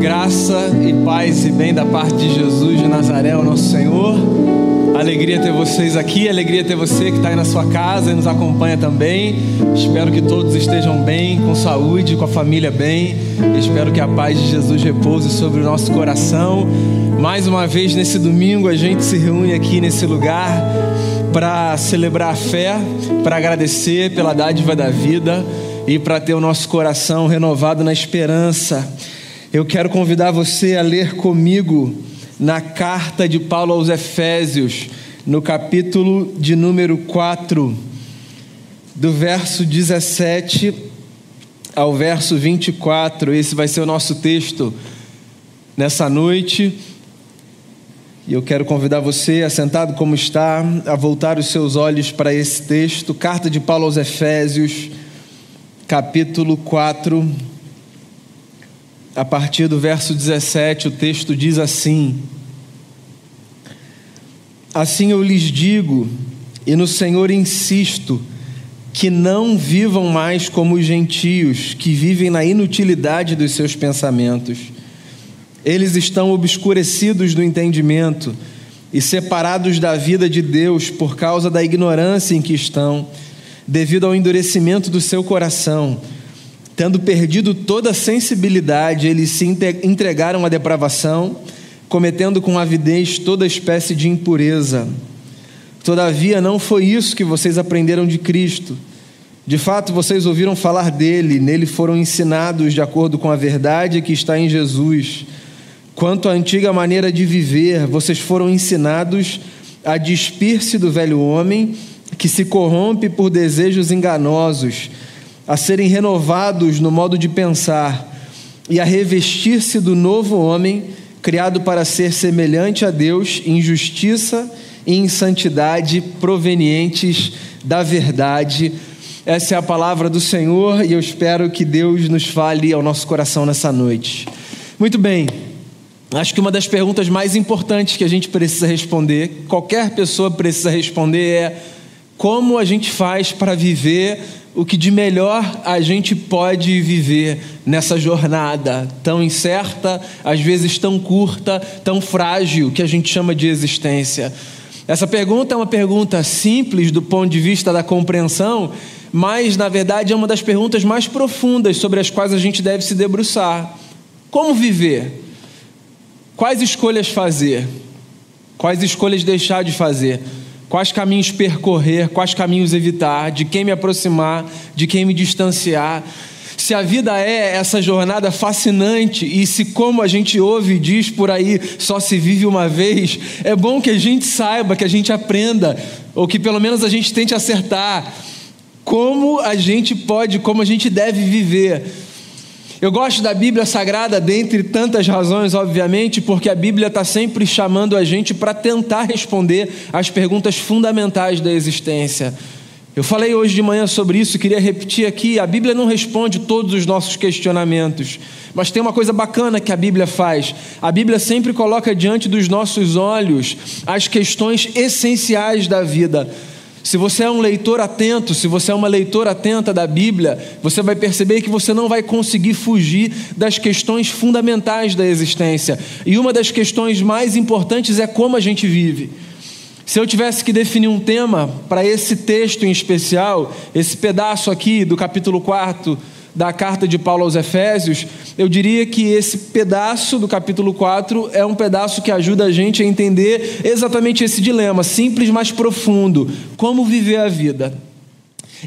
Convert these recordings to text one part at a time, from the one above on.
Graça e paz e bem da parte de Jesus de Nazaré, o nosso Senhor. Alegria ter vocês aqui, alegria ter você que está aí na sua casa e nos acompanha também. Espero que todos estejam bem, com saúde, com a família bem. Espero que a paz de Jesus repouse sobre o nosso coração. Mais uma vez nesse domingo a gente se reúne aqui nesse lugar para celebrar a fé, para agradecer pela dádiva da vida e para ter o nosso coração renovado na esperança. Eu quero convidar você a ler comigo na carta de Paulo aos Efésios, no capítulo de número 4, do verso 17 ao verso 24. Esse vai ser o nosso texto nessa noite. E eu quero convidar você, assentado como está, a voltar os seus olhos para esse texto, carta de Paulo aos Efésios, capítulo 4 a partir do verso 17, o texto diz assim: Assim eu lhes digo, e no Senhor insisto, que não vivam mais como os gentios, que vivem na inutilidade dos seus pensamentos. Eles estão obscurecidos do entendimento e separados da vida de Deus por causa da ignorância em que estão, devido ao endurecimento do seu coração Tendo perdido toda a sensibilidade, eles se entregaram à depravação, cometendo com avidez toda espécie de impureza. Todavia, não foi isso que vocês aprenderam de Cristo. De fato, vocês ouviram falar dele, nele foram ensinados de acordo com a verdade que está em Jesus. Quanto à antiga maneira de viver, vocês foram ensinados a despir-se do velho homem que se corrompe por desejos enganosos a serem renovados no modo de pensar e a revestir-se do novo homem, criado para ser semelhante a Deus em justiça e em santidade provenientes da verdade. Essa é a palavra do Senhor e eu espero que Deus nos fale ao nosso coração nessa noite. Muito bem. Acho que uma das perguntas mais importantes que a gente precisa responder, qualquer pessoa precisa responder é como a gente faz para viver o que de melhor a gente pode viver nessa jornada tão incerta, às vezes tão curta, tão frágil que a gente chama de existência. Essa pergunta é uma pergunta simples do ponto de vista da compreensão, mas na verdade é uma das perguntas mais profundas sobre as quais a gente deve se debruçar. Como viver? Quais escolhas fazer? Quais escolhas deixar de fazer? Quais caminhos percorrer, quais caminhos evitar, de quem me aproximar, de quem me distanciar. Se a vida é essa jornada fascinante e se, como a gente ouve e diz por aí, só se vive uma vez, é bom que a gente saiba, que a gente aprenda, ou que pelo menos a gente tente acertar como a gente pode, como a gente deve viver eu gosto da Bíblia Sagrada, dentre tantas razões, obviamente, porque a Bíblia está sempre chamando a gente para tentar responder às perguntas fundamentais da existência. Eu falei hoje de manhã sobre isso, queria repetir aqui: a Bíblia não responde todos os nossos questionamentos, mas tem uma coisa bacana que a Bíblia faz. A Bíblia sempre coloca diante dos nossos olhos as questões essenciais da vida. Se você é um leitor atento, se você é uma leitora atenta da Bíblia, você vai perceber que você não vai conseguir fugir das questões fundamentais da existência. E uma das questões mais importantes é como a gente vive. Se eu tivesse que definir um tema para esse texto em especial, esse pedaço aqui do capítulo 4 da carta de Paulo aos Efésios, eu diria que esse pedaço do capítulo 4 é um pedaço que ajuda a gente a entender exatamente esse dilema, simples, mas profundo: como viver a vida.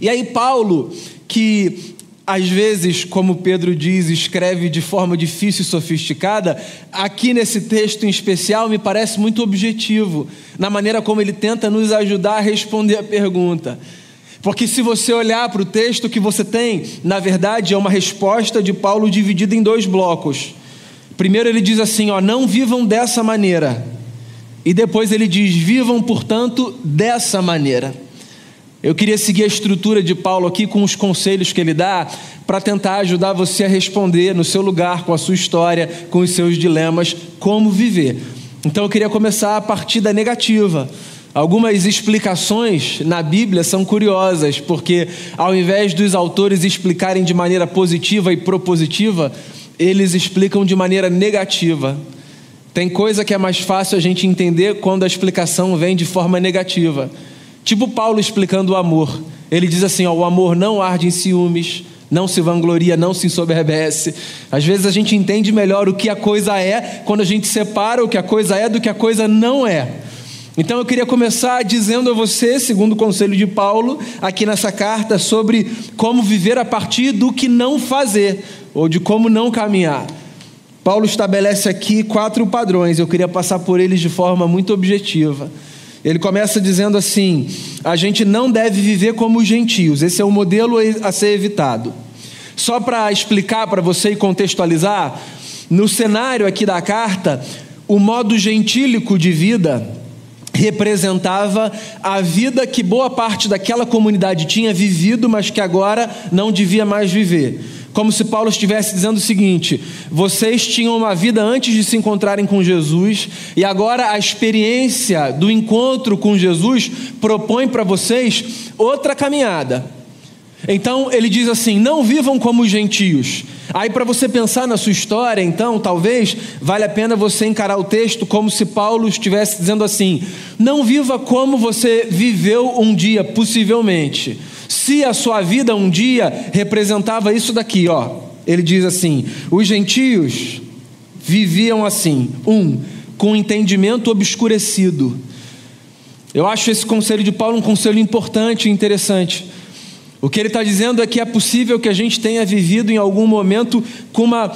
E aí, Paulo, que às vezes, como Pedro diz, escreve de forma difícil e sofisticada, aqui nesse texto em especial me parece muito objetivo, na maneira como ele tenta nos ajudar a responder a pergunta. Porque se você olhar para o texto que você tem, na verdade é uma resposta de Paulo dividida em dois blocos. Primeiro ele diz assim, ó, não vivam dessa maneira. E depois ele diz, vivam, portanto, dessa maneira. Eu queria seguir a estrutura de Paulo aqui com os conselhos que ele dá para tentar ajudar você a responder no seu lugar, com a sua história, com os seus dilemas, como viver. Então eu queria começar a partir da negativa. Algumas explicações na Bíblia são curiosas, porque ao invés dos autores explicarem de maneira positiva e propositiva, eles explicam de maneira negativa. Tem coisa que é mais fácil a gente entender quando a explicação vem de forma negativa. Tipo Paulo explicando o amor. Ele diz assim: ó, o amor não arde em ciúmes, não se vangloria, não se ensoberbece. Às vezes a gente entende melhor o que a coisa é quando a gente separa o que a coisa é do que a coisa não é. Então eu queria começar dizendo a você, segundo o conselho de Paulo, aqui nessa carta, sobre como viver a partir do que não fazer, ou de como não caminhar. Paulo estabelece aqui quatro padrões, eu queria passar por eles de forma muito objetiva. Ele começa dizendo assim: a gente não deve viver como os gentios, esse é o modelo a ser evitado. Só para explicar para você e contextualizar, no cenário aqui da carta, o modo gentílico de vida representava a vida que boa parte daquela comunidade tinha vivido, mas que agora não devia mais viver. Como se Paulo estivesse dizendo o seguinte: vocês tinham uma vida antes de se encontrarem com Jesus, e agora a experiência do encontro com Jesus propõe para vocês outra caminhada. Então ele diz assim: não vivam como os gentios. Aí, para você pensar na sua história, então, talvez vale a pena você encarar o texto como se Paulo estivesse dizendo assim: não viva como você viveu um dia, possivelmente se a sua vida um dia representava isso daqui, ó. Ele diz assim: os gentios viviam assim, um, com entendimento obscurecido. Eu acho esse conselho de Paulo um conselho importante e interessante. O que ele está dizendo é que é possível que a gente tenha vivido em algum momento com uma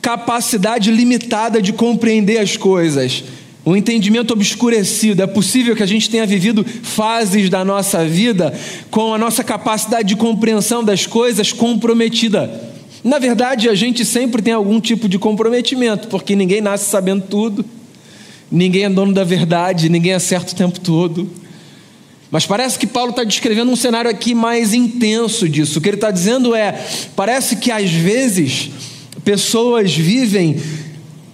capacidade limitada de compreender as coisas um entendimento obscurecido. É possível que a gente tenha vivido fases da nossa vida com a nossa capacidade de compreensão das coisas comprometida. Na verdade, a gente sempre tem algum tipo de comprometimento, porque ninguém nasce sabendo tudo, ninguém é dono da verdade, ninguém acerta o tempo todo. Mas parece que Paulo está descrevendo um cenário aqui mais intenso disso. O que ele está dizendo é: parece que às vezes pessoas vivem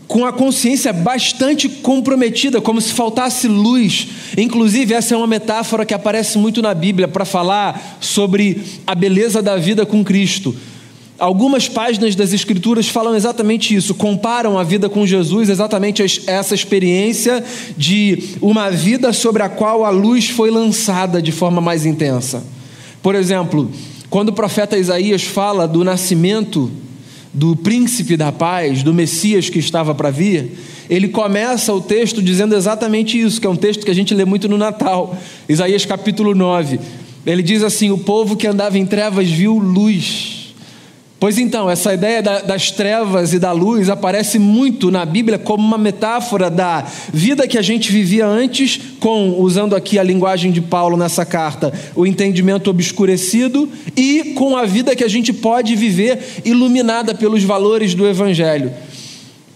com a consciência bastante comprometida, como se faltasse luz. Inclusive, essa é uma metáfora que aparece muito na Bíblia para falar sobre a beleza da vida com Cristo. Algumas páginas das Escrituras falam exatamente isso, comparam a vida com Jesus exatamente essa experiência de uma vida sobre a qual a luz foi lançada de forma mais intensa. Por exemplo, quando o profeta Isaías fala do nascimento do príncipe da paz, do Messias que estava para vir, ele começa o texto dizendo exatamente isso, que é um texto que a gente lê muito no Natal, Isaías capítulo 9. Ele diz assim: O povo que andava em trevas viu luz. Pois então, essa ideia das trevas e da luz aparece muito na Bíblia como uma metáfora da vida que a gente vivia antes, com, usando aqui a linguagem de Paulo nessa carta, o entendimento obscurecido, e com a vida que a gente pode viver iluminada pelos valores do Evangelho.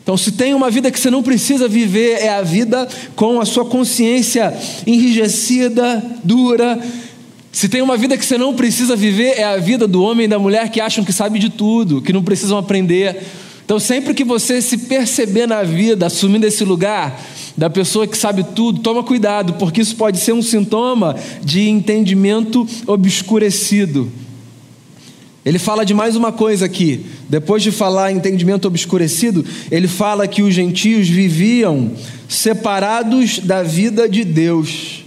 Então, se tem uma vida que você não precisa viver, é a vida com a sua consciência enrijecida, dura, se tem uma vida que você não precisa viver, é a vida do homem e da mulher que acham que sabe de tudo, que não precisam aprender. Então, sempre que você se perceber na vida, assumindo esse lugar da pessoa que sabe tudo, toma cuidado, porque isso pode ser um sintoma de entendimento obscurecido. Ele fala de mais uma coisa aqui. Depois de falar entendimento obscurecido, ele fala que os gentios viviam separados da vida de Deus.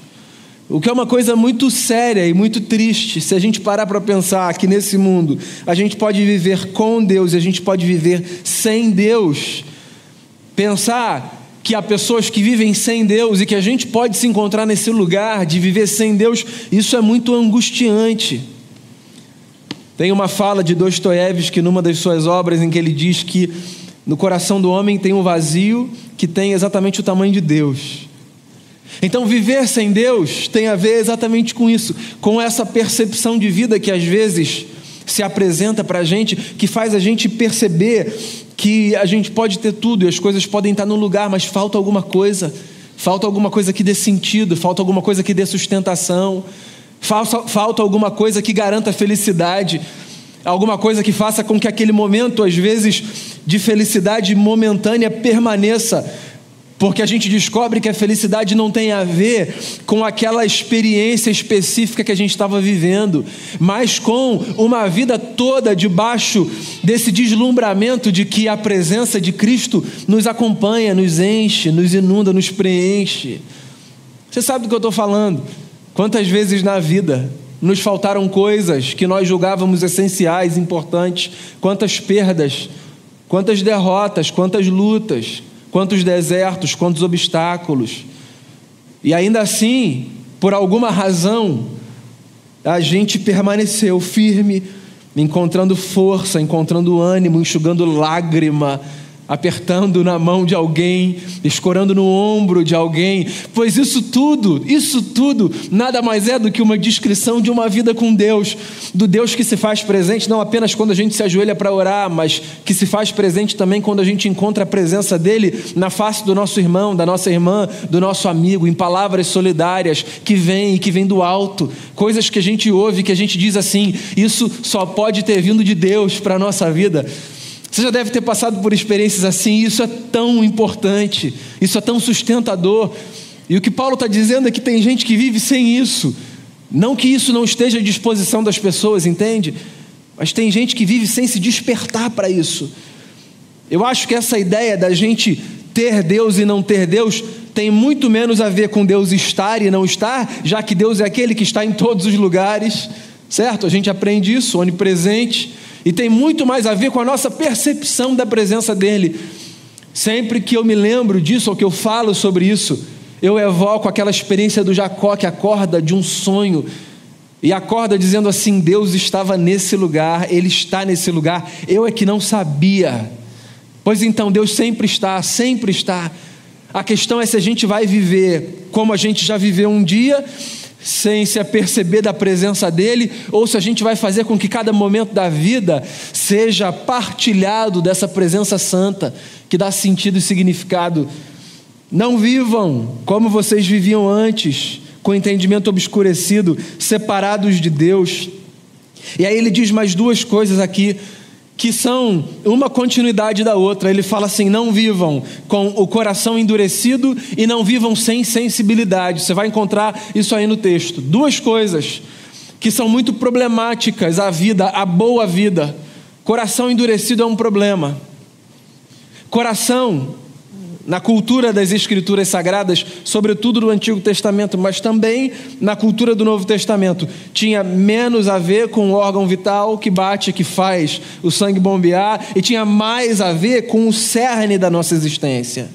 O que é uma coisa muito séria e muito triste, se a gente parar para pensar que nesse mundo a gente pode viver com Deus e a gente pode viver sem Deus. Pensar que há pessoas que vivem sem Deus e que a gente pode se encontrar nesse lugar de viver sem Deus, isso é muito angustiante. Tem uma fala de Dostoiévski numa das suas obras em que ele diz que no coração do homem tem um vazio que tem exatamente o tamanho de Deus. Então, viver sem Deus tem a ver exatamente com isso, com essa percepção de vida que às vezes se apresenta para a gente, que faz a gente perceber que a gente pode ter tudo e as coisas podem estar no lugar, mas falta alguma coisa, falta alguma coisa que dê sentido, falta alguma coisa que dê sustentação, falta, falta alguma coisa que garanta felicidade, alguma coisa que faça com que aquele momento, às vezes, de felicidade momentânea permaneça porque a gente descobre que a felicidade não tem a ver com aquela experiência específica que a gente estava vivendo, mas com uma vida toda debaixo desse deslumbramento de que a presença de Cristo nos acompanha, nos enche, nos inunda, nos preenche. Você sabe do que eu estou falando? Quantas vezes na vida nos faltaram coisas que nós julgávamos essenciais, importantes, quantas perdas, quantas derrotas, quantas lutas quantos desertos, quantos obstáculos. E ainda assim, por alguma razão, a gente permaneceu firme, encontrando força, encontrando ânimo, enxugando lágrima, apertando na mão de alguém, escorando no ombro de alguém, pois isso tudo, isso tudo, nada mais é do que uma descrição de uma vida com Deus, do Deus que se faz presente não apenas quando a gente se ajoelha para orar, mas que se faz presente também quando a gente encontra a presença dele na face do nosso irmão, da nossa irmã, do nosso amigo, em palavras solidárias que vêm e que vêm do alto, coisas que a gente ouve, que a gente diz assim, isso só pode ter vindo de Deus para a nossa vida. Você já deve ter passado por experiências assim, isso é tão importante, isso é tão sustentador. E o que Paulo está dizendo é que tem gente que vive sem isso. Não que isso não esteja à disposição das pessoas, entende? Mas tem gente que vive sem se despertar para isso. Eu acho que essa ideia da gente ter Deus e não ter Deus tem muito menos a ver com Deus estar e não estar, já que Deus é aquele que está em todos os lugares, certo? A gente aprende isso, onipresente. E tem muito mais a ver com a nossa percepção da presença dele. Sempre que eu me lembro disso, ou que eu falo sobre isso, eu evoco aquela experiência do Jacó que acorda de um sonho e acorda dizendo assim: Deus estava nesse lugar, Ele está nesse lugar, eu é que não sabia. Pois então, Deus sempre está, sempre está. A questão é se a gente vai viver como a gente já viveu um dia sem se aperceber da presença dele, ou se a gente vai fazer com que cada momento da vida seja partilhado dessa presença santa, que dá sentido e significado. Não vivam como vocês viviam antes, com entendimento obscurecido, separados de Deus. E aí ele diz mais duas coisas aqui que são uma continuidade da outra. Ele fala assim: não vivam com o coração endurecido e não vivam sem sensibilidade. Você vai encontrar isso aí no texto. Duas coisas que são muito problemáticas a vida, a boa vida. Coração endurecido é um problema. Coração na cultura das escrituras sagradas, sobretudo do Antigo Testamento, mas também na cultura do Novo Testamento, tinha menos a ver com o órgão vital que bate, que faz o sangue bombear, e tinha mais a ver com o cerne da nossa existência.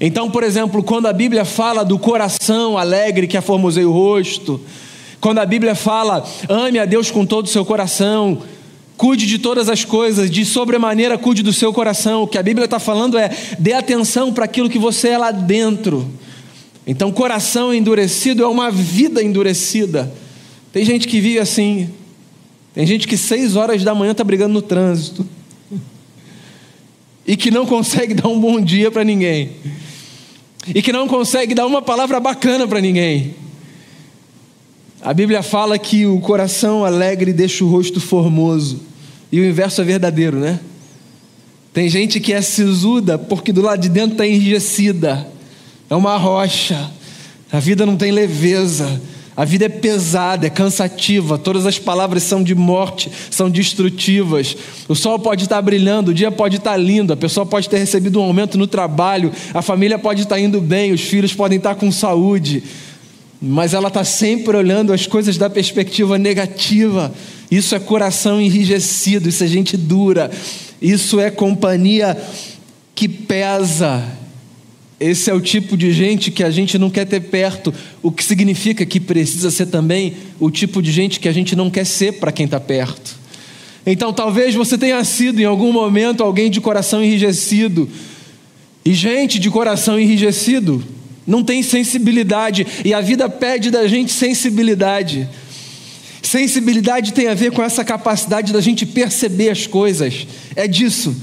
Então, por exemplo, quando a Bíblia fala do coração alegre que aformosei o rosto, quando a Bíblia fala ame a Deus com todo o seu coração, Cuide de todas as coisas, de sobremaneira cuide do seu coração. O que a Bíblia está falando é dê atenção para aquilo que você é lá dentro. Então, coração endurecido é uma vida endurecida. Tem gente que vive assim. Tem gente que seis horas da manhã está brigando no trânsito. E que não consegue dar um bom dia para ninguém. E que não consegue dar uma palavra bacana para ninguém. A Bíblia fala que o coração alegre deixa o rosto formoso. E o inverso é verdadeiro, né? Tem gente que é sisuda porque do lado de dentro está enrijecida. É uma rocha. A vida não tem leveza. A vida é pesada, é cansativa. Todas as palavras são de morte, são destrutivas. O sol pode estar brilhando, o dia pode estar lindo, a pessoa pode ter recebido um aumento no trabalho, a família pode estar indo bem, os filhos podem estar com saúde. Mas ela está sempre olhando as coisas da perspectiva negativa. Isso é coração enrijecido, isso é gente dura, isso é companhia que pesa. Esse é o tipo de gente que a gente não quer ter perto, o que significa que precisa ser também o tipo de gente que a gente não quer ser para quem está perto. Então, talvez você tenha sido em algum momento alguém de coração enrijecido, e gente de coração enrijecido não tem sensibilidade, e a vida pede da gente sensibilidade. Sensibilidade tem a ver com essa capacidade da gente perceber as coisas, é disso.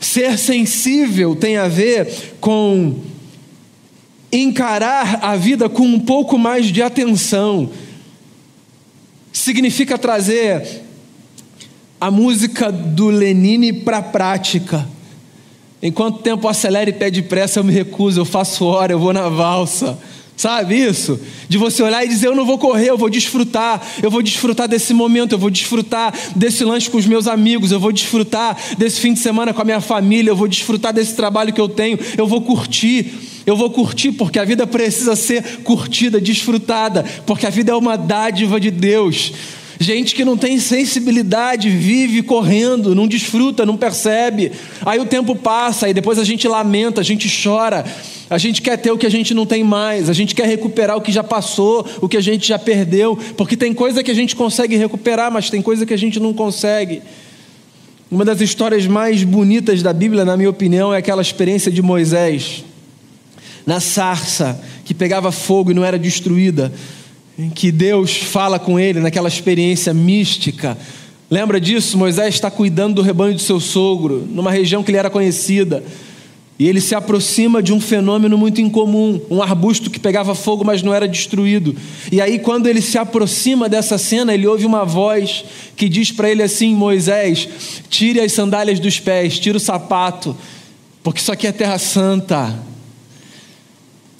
Ser sensível tem a ver com encarar a vida com um pouco mais de atenção. Significa trazer a música do Lenine para a prática. Enquanto o tempo acelera e pede pressa, eu me recuso, eu faço hora, eu vou na valsa. Sabe isso? De você olhar e dizer: Eu não vou correr, eu vou desfrutar, eu vou desfrutar desse momento, eu vou desfrutar desse lanche com os meus amigos, eu vou desfrutar desse fim de semana com a minha família, eu vou desfrutar desse trabalho que eu tenho, eu vou curtir, eu vou curtir, porque a vida precisa ser curtida, desfrutada, porque a vida é uma dádiva de Deus. Gente que não tem sensibilidade vive correndo, não desfruta, não percebe. Aí o tempo passa, e depois a gente lamenta, a gente chora. A gente quer ter o que a gente não tem mais, a gente quer recuperar o que já passou, o que a gente já perdeu, porque tem coisa que a gente consegue recuperar, mas tem coisa que a gente não consegue. Uma das histórias mais bonitas da Bíblia, na minha opinião, é aquela experiência de Moisés na sarça que pegava fogo e não era destruída em que Deus fala com ele naquela experiência mística. Lembra disso? Moisés está cuidando do rebanho de seu sogro, numa região que ele era conhecida. E ele se aproxima de um fenômeno muito incomum, um arbusto que pegava fogo, mas não era destruído. E aí, quando ele se aproxima dessa cena, ele ouve uma voz que diz para ele assim: Moisés, tire as sandálias dos pés, tire o sapato, porque isso aqui é terra santa.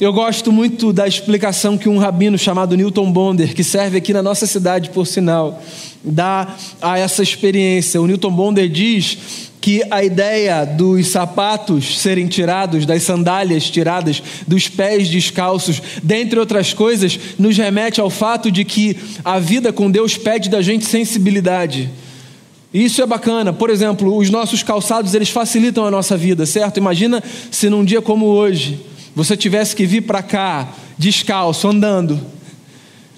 Eu gosto muito da explicação que um rabino chamado Newton Bonder, que serve aqui na nossa cidade, por sinal, dá a essa experiência. O Newton Bonder diz que a ideia dos sapatos serem tirados, das sandálias tiradas, dos pés descalços, dentre outras coisas, nos remete ao fato de que a vida com Deus pede da gente sensibilidade. Isso é bacana. Por exemplo, os nossos calçados, eles facilitam a nossa vida, certo? Imagina se num dia como hoje, você tivesse que vir para cá descalço, andando,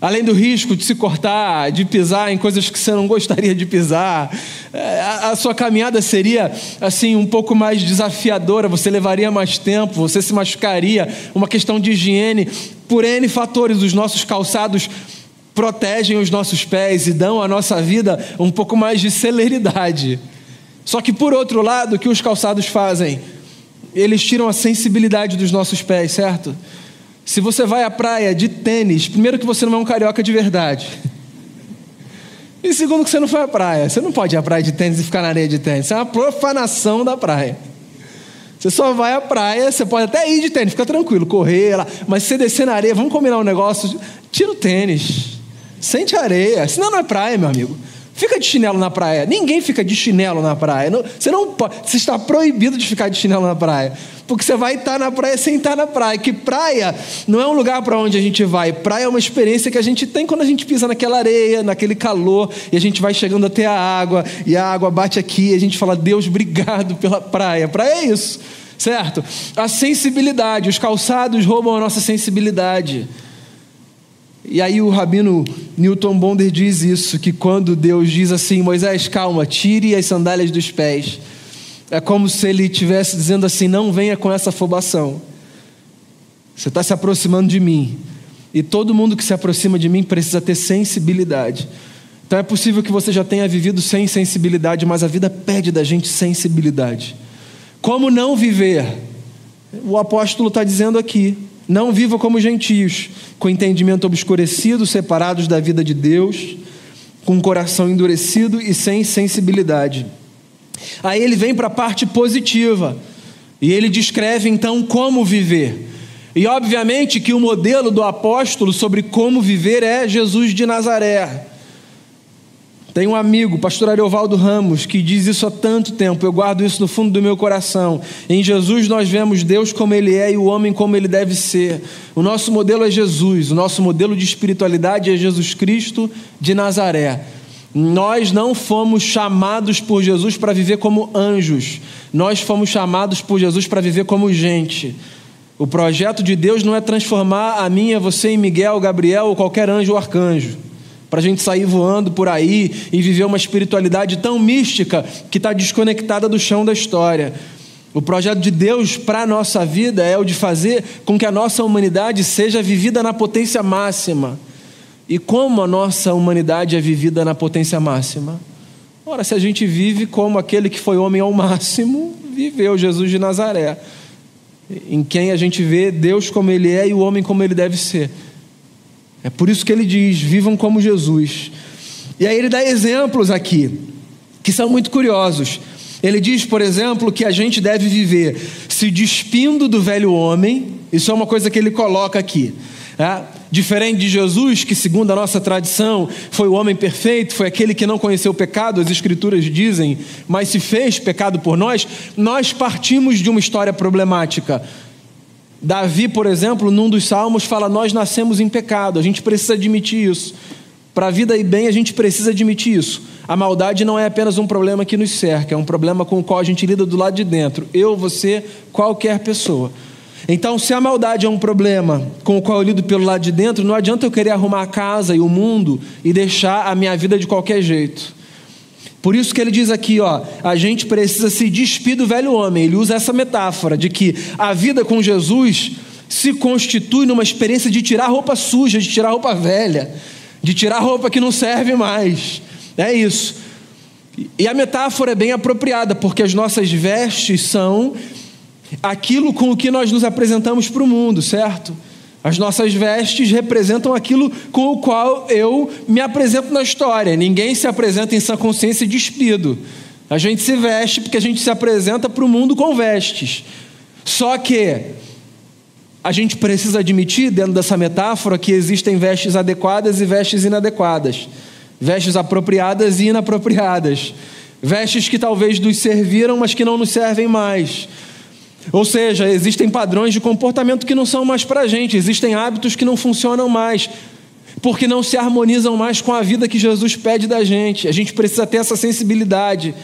além do risco de se cortar, de pisar em coisas que você não gostaria de pisar, é, a, sua caminhada seria assim um pouco mais desafiadora, você levaria mais tempo, você se machucaria, uma questão de higiene, por N fatores, os nossos calçados protegem os nossos pés e dão à nossa vida um pouco mais de celeridade. Só que por outro lado, o que os calçados fazem? Eles tiram a sensibilidade dos nossos pés, certo? Se você vai à praia de tênis, primeiro que você não é um carioca de verdade. E segundo que você não foi à praia. Você não pode ir à praia de tênis e ficar na areia de tênis. Isso é uma profanação da praia. Você só vai à praia, você pode até ir de tênis, fica tranquilo, correr lá. Mas se você descer na areia, vamos combinar um negócio, tira o tênis. Sente a areia. Senão não é praia, meu amigo. Fica de chinelo na praia. Ninguém fica de chinelo na praia. Não, você não pode, você está proibido de ficar de chinelo na praia. Porque você vai estar na praia sem estar na praia. Que praia não é um lugar para onde a gente vai. Praia é uma experiência que a gente tem quando a gente pisa naquela areia, naquele calor, e a gente vai chegando até a água, e a água bate aqui, e a gente fala, Deus, obrigado pela praia. Praia é isso, certo? A sensibilidade, os calçados roubam a nossa sensibilidade. E aí o rabino Newton Bonder diz isso, que quando Deus diz assim, Moisés, calma, tire as sandálias dos pés, é como se ele estivesse dizendo assim, não venha com essa afobação. Você está se aproximando de mim. E todo mundo que se aproxima de mim precisa ter sensibilidade. Então é possível que você já tenha vivido sem sensibilidade, mas a vida pede da gente sensibilidade. Como não viver? O apóstolo está dizendo aqui: não viva como gentios, com entendimento obscurecido, separados da vida de Deus, com um coração endurecido e sem sensibilidade. Aí ele vem para a parte positiva e ele descreve então como viver. E obviamente que o modelo do apóstolo sobre como viver é Jesus de Nazaré. Tem um amigo, pastor Ariovaldo Ramos, que diz isso há tanto tempo, eu guardo isso no fundo do meu coração. Em Jesus nós vemos Deus como Ele é e o homem como ele deve ser. O nosso modelo é Jesus, o nosso modelo de espiritualidade é Jesus Cristo de Nazaré. Nós não fomos chamados por Jesus para viver como anjos, nós fomos chamados por Jesus para viver como gente. O projeto de Deus não é transformar a mim, a você em Miguel, Gabriel ou qualquer anjo ou arcanjo para a gente sair voando por aí e viver uma espiritualidade tão mística que está desconectada do chão da história. O projeto de Deus para a nossa vida é o de fazer com que a nossa humanidade seja vivida na potência máxima. E como a nossa humanidade é vivida na potência máxima? Ora, se a gente vive como aquele que foi homem ao máximo, viveu Jesus de Nazaré, em quem a gente vê Deus como ele é e o homem como ele deve ser. É por isso que ele diz: vivam como Jesus. E aí ele dá exemplos aqui, que são muito curiosos. Ele diz, por exemplo, que a gente deve viver se despindo do velho homem, isso é uma coisa que ele coloca aqui. É? Diferente de Jesus, que segundo a nossa tradição foi o homem perfeito, foi aquele que não conheceu o pecado, as Escrituras dizem, mas se fez pecado por nós, nós partimos de uma história problemática. Davi, por exemplo, num dos salmos, fala: Nós nascemos em pecado, a gente precisa admitir isso. Para a vida e bem, a gente precisa admitir isso. A maldade não é apenas um problema que nos cerca, é um problema com o qual a gente lida do lado de dentro. Eu, você, qualquer pessoa. Então, se a maldade é um problema com o qual eu lido pelo lado de dentro, não adianta eu querer arrumar a casa e o mundo e deixar a minha vida de qualquer jeito. Por isso que ele diz aqui, ó, a gente precisa se despir do velho homem. Ele usa essa metáfora de que a vida com Jesus se constitui numa experiência de tirar roupa suja, de tirar roupa velha, de tirar roupa que não serve mais. É isso. E a metáfora é bem apropriada, porque as nossas vestes são aquilo com o que nós nos apresentamos para o mundo, certo? As nossas vestes representam aquilo com o qual eu me apresento na história. Ninguém se apresenta em sã consciência despido. A gente se veste porque a gente se apresenta para o mundo com vestes. Só que a gente precisa admitir, dentro dessa metáfora, que existem vestes adequadas e vestes inadequadas, vestes apropriadas e inapropriadas, vestes que talvez nos serviram, mas que não nos servem mais ou seja, existem padrões de comportamento que não são mais para a gente, existem hábitos que não funcionam mais, porque não se harmonizam mais com a vida que Jesus pede da gente. A gente precisa ter essa sensibilidade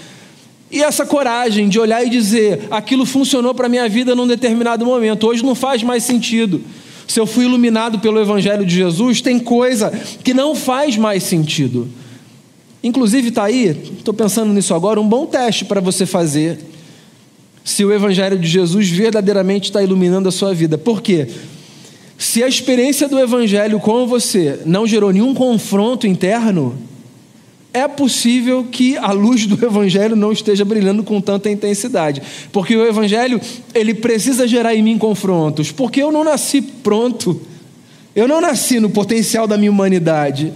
e essa coragem de olhar e dizer: aquilo funcionou para a minha vida num determinado momento, hoje não faz mais sentido. Se eu fui iluminado pelo Evangelho de Jesus, tem coisa que não faz mais sentido. Inclusive, está aí, estou pensando nisso agora, um bom teste para você fazer se o Evangelho de Jesus verdadeiramente está iluminando a sua vida. Por quê? Se a experiência do Evangelho com você não gerou nenhum confronto interno, é possível que a luz do Evangelho não esteja brilhando com tanta intensidade. Porque o Evangelho, ele precisa gerar em mim confrontos. Porque eu não nasci pronto. Eu não nasci no potencial da minha humanidade.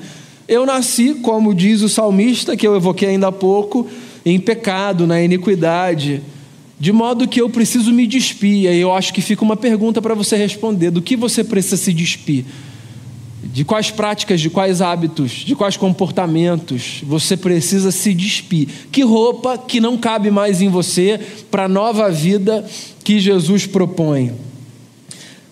Eu nasci, como diz o salmista, que eu evoquei ainda há pouco, em pecado, na iniquidade. De modo que eu preciso me despir. E eu acho que fica uma pergunta para você responder: do que você precisa se despir? De quais práticas, de quais hábitos, de quais comportamentos você precisa se despir? Que roupa que não cabe mais em você para a nova vida que Jesus propõe?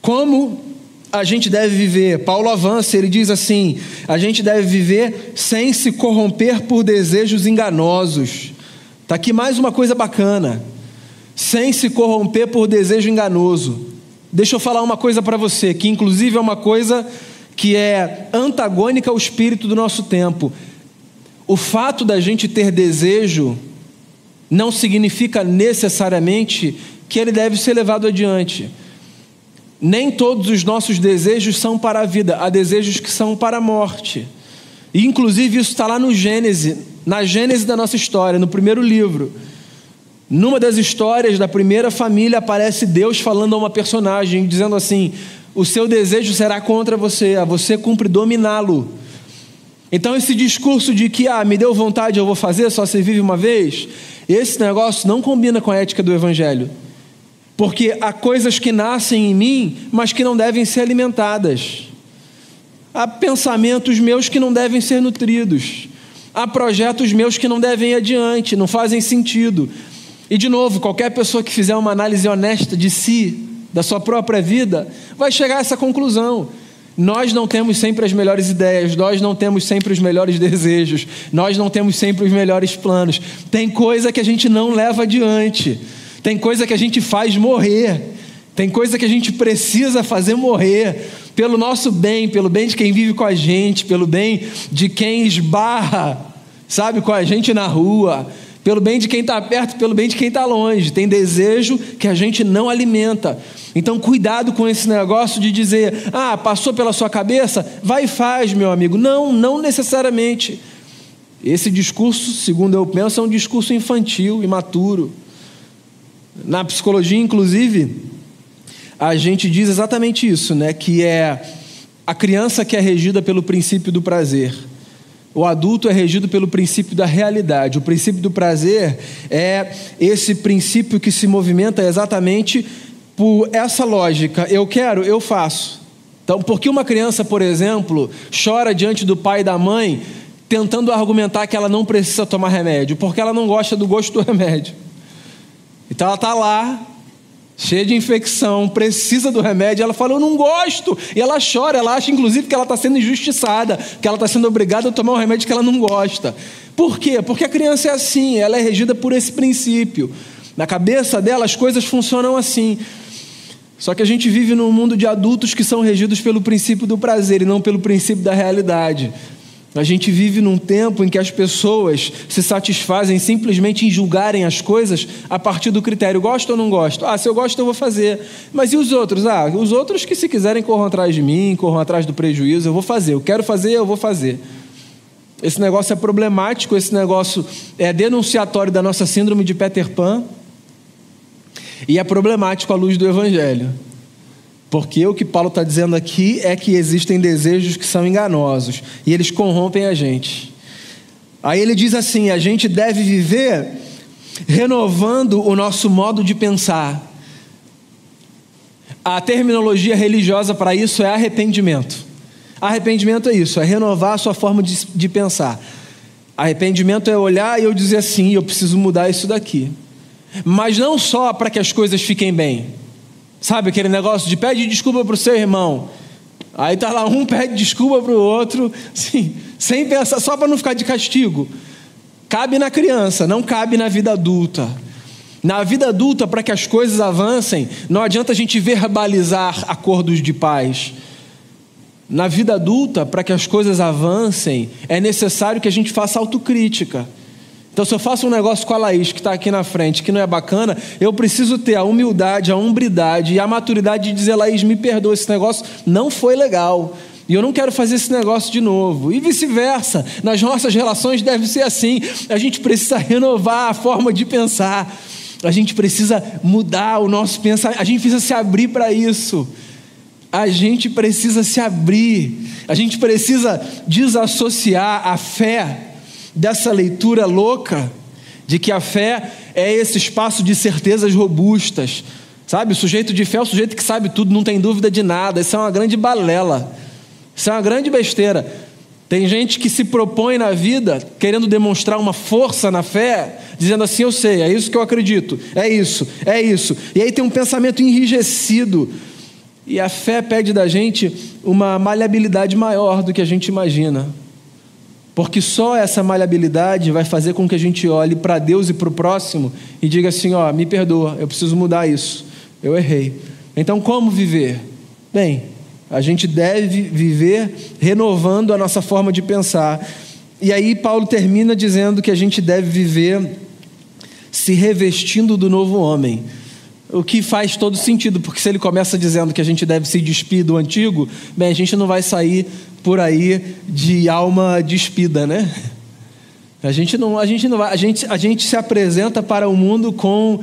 Como a gente deve viver? Paulo avança, ele diz assim: a gente deve viver sem se corromper por desejos enganosos. Está aqui mais uma coisa bacana sem se corromper por desejo enganoso. Deixa eu falar uma coisa para você, que inclusive é uma coisa que é antagônica ao espírito do nosso tempo. O fato da gente ter desejo não significa necessariamente que ele deve ser levado adiante. Nem todos os nossos desejos são para a vida, há desejos que são para a morte. E inclusive isso está lá no Gênesis, na Gênesis da nossa história, no primeiro livro. Numa das histórias da primeira família aparece Deus falando a uma personagem, dizendo assim: O seu desejo será contra você, a você cumpre dominá-lo. Então, esse discurso de que, ah, me deu vontade, eu vou fazer, só se vive uma vez, esse negócio não combina com a ética do Evangelho. Porque há coisas que nascem em mim, mas que não devem ser alimentadas. Há pensamentos meus que não devem ser nutridos. Há projetos meus que não devem ir adiante, não fazem sentido. E de novo, qualquer pessoa que fizer uma análise honesta de si, da sua própria vida, vai chegar a essa conclusão. Nós não temos sempre as melhores ideias, nós não temos sempre os melhores desejos, nós não temos sempre os melhores planos. Tem coisa que a gente não leva adiante, tem coisa que a gente faz morrer, tem coisa que a gente precisa fazer morrer, pelo nosso bem, pelo bem de quem vive com a gente, pelo bem de quem esbarra, sabe, com a gente na rua pelo bem de quem está perto, pelo bem de quem está longe. Tem desejo que a gente não alimenta. Então, cuidado com esse negócio de dizer, ah, passou pela sua cabeça, vai e faz, meu amigo. Não, não necessariamente. Esse discurso, segundo eu penso, é um discurso infantil, imaturo. Na psicologia, inclusive, a gente diz exatamente isso, né? Que é a criança que é regida pelo princípio do prazer. O adulto é regido pelo princípio da realidade. O princípio do prazer é esse princípio que se movimenta exatamente por essa lógica. Eu quero, eu faço. Então, por que uma criança, por exemplo, chora diante do pai e da mãe, tentando argumentar que ela não precisa tomar remédio? Porque ela não gosta do gosto do remédio. Então, ela está lá, cheia de infecção, precisa do remédio, ela fala, eu não gosto, e ela chora, ela acha inclusive que ela está sendo injustiçada, que ela está sendo obrigada a tomar um remédio que ela não gosta. Por quê? Porque a criança é assim, ela é regida por esse princípio. Na cabeça dela as coisas funcionam assim. Só que a gente vive num mundo de adultos que são regidos pelo princípio do prazer e não pelo princípio da realidade. A gente vive num tempo em que as pessoas se satisfazem simplesmente em julgarem as coisas a partir do critério gosto ou não gosto. Ah, se eu gosto, eu vou fazer. Mas e os outros? Ah, os outros que se quiserem corram atrás de mim, corram atrás do prejuízo, eu vou fazer. Eu quero fazer, eu vou fazer. Esse negócio é problemático, esse negócio é denunciatório da nossa síndrome de Peter Pan. E é problemático à luz do Evangelho. Porque o que Paulo está dizendo aqui é que existem desejos que são enganosos e eles corrompem a gente. Aí ele diz assim: a gente deve viver renovando o nosso modo de pensar. A terminologia religiosa para isso é arrependimento. Arrependimento é isso, é renovar a sua forma de, de pensar. Arrependimento é olhar e eu dizer assim: eu preciso mudar isso daqui. Mas não só para que as coisas fiquem bem Sabe aquele negócio de pede desculpa para o seu irmão. Aí tá lá um pede desculpa para o outro, sim, sem pensar, só para não ficar de castigo. Cabe na criança, não cabe na vida adulta. Na vida adulta, para que as coisas avancem, não adianta a gente verbalizar acordos de paz. Na vida adulta, para que as coisas avancem, é necessário que a gente faça autocrítica. Então, se eu faço um negócio com a Laís, que está aqui na frente, que não é bacana, eu preciso ter a humildade, a umbridade e a maturidade de dizer, Laís, me perdoa, esse negócio não foi legal. E eu não quero fazer esse negócio de novo. E vice-versa. Nas nossas relações deve ser assim. A gente precisa renovar a forma de pensar. A gente precisa mudar o nosso pensamento. A gente precisa se abrir para isso. A gente precisa se abrir. A gente precisa desassociar a fé dessa leitura louca de que a fé é esse espaço de certezas robustas. Sabe, o sujeito de fé é o sujeito que sabe tudo, não tem dúvida de nada. Isso é uma grande balela. Isso é uma grande besteira. Tem gente que se propõe na vida querendo demonstrar uma força na fé, dizendo assim: Eu sei, é isso que eu acredito, é isso, é isso. E aí tem um pensamento enrijecido. E a fé pede da gente uma maleabilidade maior do que a gente imagina. Porque só essa maleabilidade vai fazer com que a gente olhe para Deus e para o próximo e diga assim: ó, me perdoa, eu preciso mudar isso, eu errei. Então, como viver? Bem, a gente deve viver renovando a nossa forma de pensar. E aí, Paulo termina dizendo que a gente deve viver se revestindo do novo homem. O que faz todo sentido, porque se ele começa dizendo que a gente deve se despir do antigo, bem, a gente não vai sair por aí de alma despida, né? A gente não, a gente não vai, a gente, a gente se apresenta para o mundo com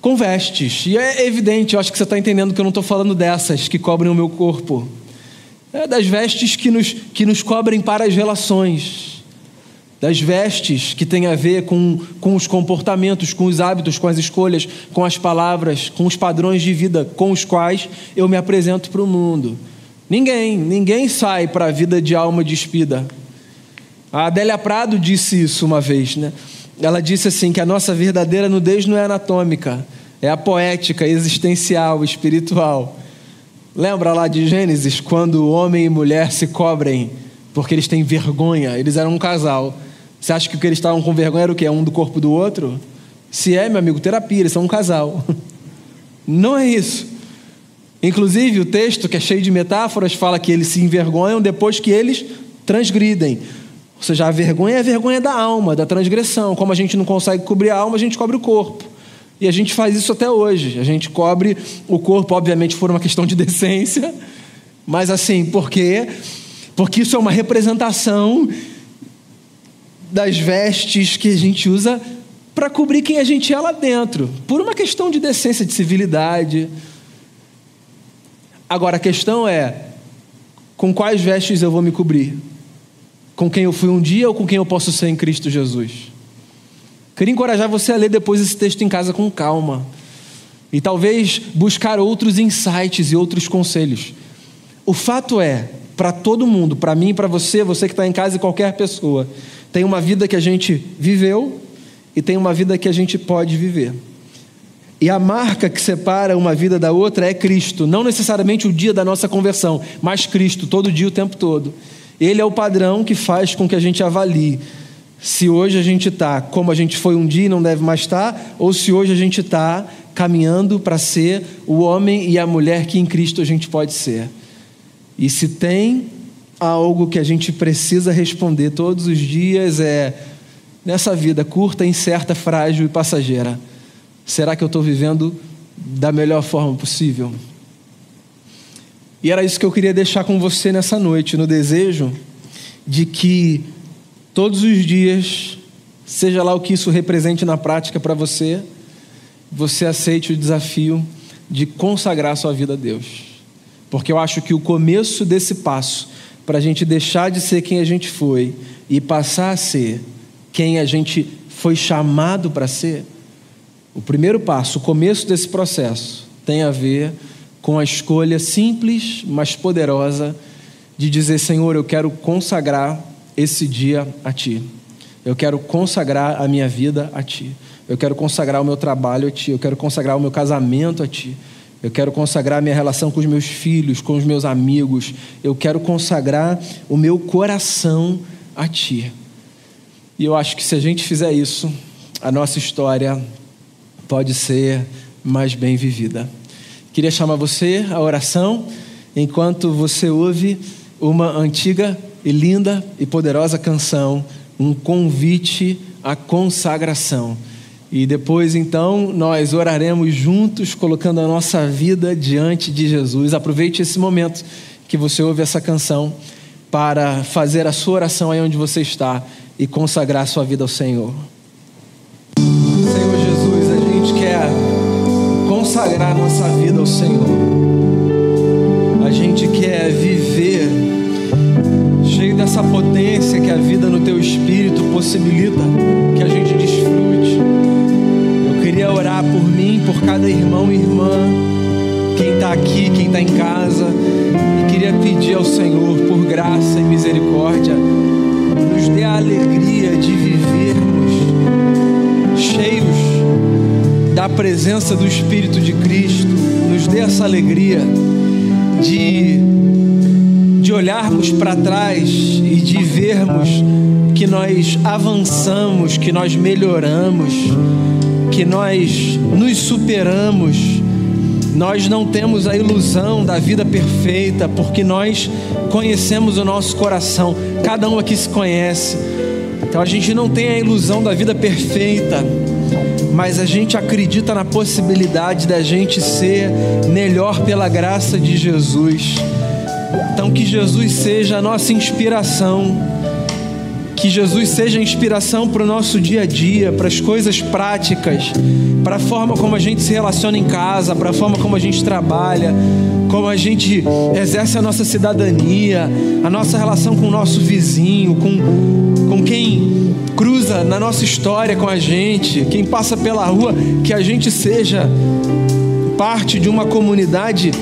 com vestes. E é evidente, eu acho que você está entendendo que eu não estou falando dessas que cobrem o meu corpo. É das vestes que nos, que nos cobrem para as relações das vestes que tem a ver com, com os comportamentos, com os hábitos, com as escolhas, com as palavras, com os padrões de vida com os quais eu me apresento para o mundo. Ninguém, ninguém sai para a vida de alma despida. A Adélia Prado disse isso uma vez, né? Ela disse assim que a nossa verdadeira nudez não é anatômica, é a poética, existencial, espiritual. Lembra lá de Gênesis, quando homem e mulher se cobrem porque eles têm vergonha, eles eram um casal. Você acha que o que eles estavam com vergonha era o que? Um do corpo do outro? Se é, meu amigo, terapia, eles são um casal. Não é isso. Inclusive, o texto, que é cheio de metáforas, fala que eles se envergonham depois que eles transgridem. Ou seja, a vergonha é a vergonha da alma, da transgressão. Como a gente não consegue cobrir a alma, a gente cobre o corpo. E a gente faz isso até hoje. A gente cobre o corpo, obviamente, por uma questão de decência. Mas assim, por quê? Porque isso é uma representação das vestes que a gente usa para cobrir quem a gente é lá dentro, por uma questão de decência, de civilidade. Agora a questão é: com quais vestes eu vou me cobrir? com quem eu fui um dia ou com quem eu posso ser em Cristo Jesus? Queria encorajar você a ler depois esse texto em casa com calma e talvez buscar outros insights e outros conselhos. O fato é, para todo mundo, para mim, para você, você que está em casa e qualquer pessoa, tem uma vida que a gente viveu e tem uma vida que a gente pode viver. E a marca que separa uma vida da outra é Cristo, não necessariamente o dia da nossa conversão, mas Cristo, todo dia, o tempo todo. Ele é o padrão que faz com que a gente avalie se hoje a gente está como a gente foi um dia e não deve mais estar, ou se hoje a gente está caminhando para ser o homem e a mulher que em Cristo a gente pode ser. E se tem algo que a gente precisa responder todos os dias é nessa vida curta, incerta, frágil e passageira. Será que eu estou vivendo da melhor forma possível? E era isso que eu queria deixar com você nessa noite, no desejo de que todos os dias, seja lá o que isso represente na prática para você, você aceite o desafio de consagrar sua vida a Deus. Porque eu acho que o começo desse passo, para a gente deixar de ser quem a gente foi e passar a ser quem a gente foi chamado para ser, o primeiro passo, o começo desse processo, tem a ver com a escolha simples, mas poderosa, de dizer: Senhor, eu quero consagrar esse dia a Ti. Eu quero consagrar a minha vida a Ti. Eu quero consagrar o meu trabalho a Ti. Eu quero consagrar o meu casamento a Ti. Eu quero consagrar minha relação com os meus filhos, com os meus amigos. Eu quero consagrar o meu coração a Ti. E eu acho que se a gente fizer isso, a nossa história pode ser mais bem vivida. Queria chamar você à oração enquanto você ouve uma antiga e linda e poderosa canção, um convite à consagração. E depois, então, nós oraremos juntos, colocando a nossa vida diante de Jesus. Aproveite esse momento que você ouve essa canção para fazer a sua oração aí onde você está e consagrar a sua vida ao Senhor. Senhor Jesus, a gente quer consagrar a nossa vida ao Senhor. A gente quer viver cheio dessa potência que a vida no teu espírito possibilita que a gente desfrute. Queria orar por mim, por cada irmão e irmã, quem está aqui, quem está em casa, e queria pedir ao Senhor, por graça e misericórdia, nos dê a alegria de vivermos cheios da presença do Espírito de Cristo, nos dê essa alegria de de olharmos para trás e de vermos que nós avançamos, que nós melhoramos, que nós nos superamos. Nós não temos a ilusão da vida perfeita, porque nós conhecemos o nosso coração. Cada um aqui se conhece. Então a gente não tem a ilusão da vida perfeita, mas a gente acredita na possibilidade da gente ser melhor pela graça de Jesus. Então, que Jesus seja a nossa inspiração, que Jesus seja inspiração para o nosso dia a dia, para as coisas práticas, para a forma como a gente se relaciona em casa, para a forma como a gente trabalha, como a gente exerce a nossa cidadania, a nossa relação com o nosso vizinho, com, com quem cruza na nossa história com a gente, quem passa pela rua, que a gente seja parte de uma comunidade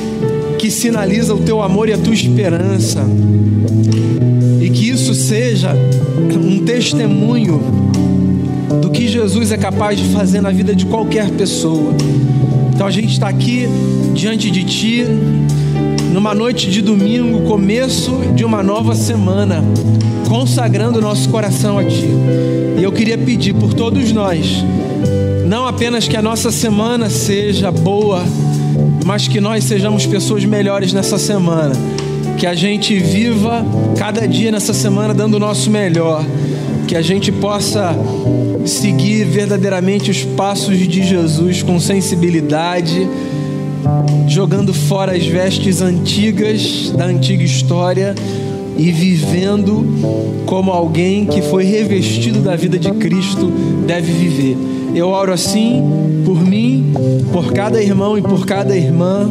que sinaliza o teu amor e a tua esperança. Que isso seja um testemunho do que Jesus é capaz de fazer na vida de qualquer pessoa. Então a gente está aqui diante de Ti, numa noite de domingo, começo de uma nova semana, consagrando nosso coração a Ti. E eu queria pedir por todos nós, não apenas que a nossa semana seja boa, mas que nós sejamos pessoas melhores nessa semana. Que a gente viva cada dia nessa semana dando o nosso melhor. Que a gente possa seguir verdadeiramente os passos de Jesus com sensibilidade, jogando fora as vestes antigas da antiga história e vivendo como alguém que foi revestido da vida de Cristo deve viver. Eu oro assim por mim, por cada irmão e por cada irmã,